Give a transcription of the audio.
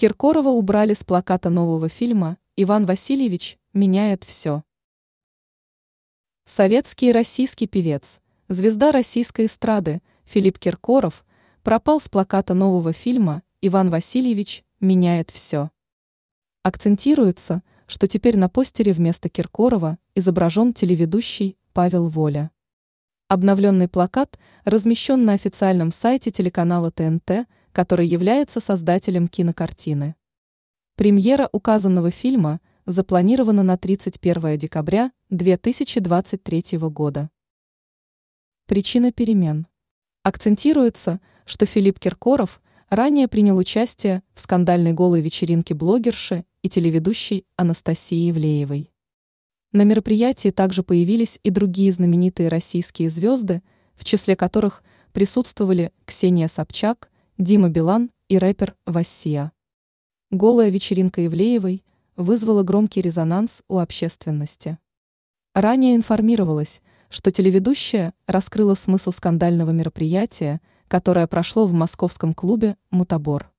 Киркорова убрали с плаката нового фильма «Иван Васильевич меняет все». Советский и российский певец, звезда российской эстрады Филипп Киркоров пропал с плаката нового фильма «Иван Васильевич меняет все». Акцентируется, что теперь на постере вместо Киркорова изображен телеведущий Павел Воля. Обновленный плакат размещен на официальном сайте телеканала ТНТ, который является создателем кинокартины. Премьера указанного фильма запланирована на 31 декабря 2023 года. Причина перемен. Акцентируется, что Филипп Киркоров ранее принял участие в скандальной голой вечеринке блогерши и телеведущей Анастасии Ивлеевой. На мероприятии также появились и другие знаменитые российские звезды, в числе которых присутствовали Ксения Собчак, Дима Билан и рэпер Вассия. Голая вечеринка Ивлеевой вызвала громкий резонанс у общественности. Ранее информировалось, что телеведущая раскрыла смысл скандального мероприятия, которое прошло в московском клубе «Мутабор».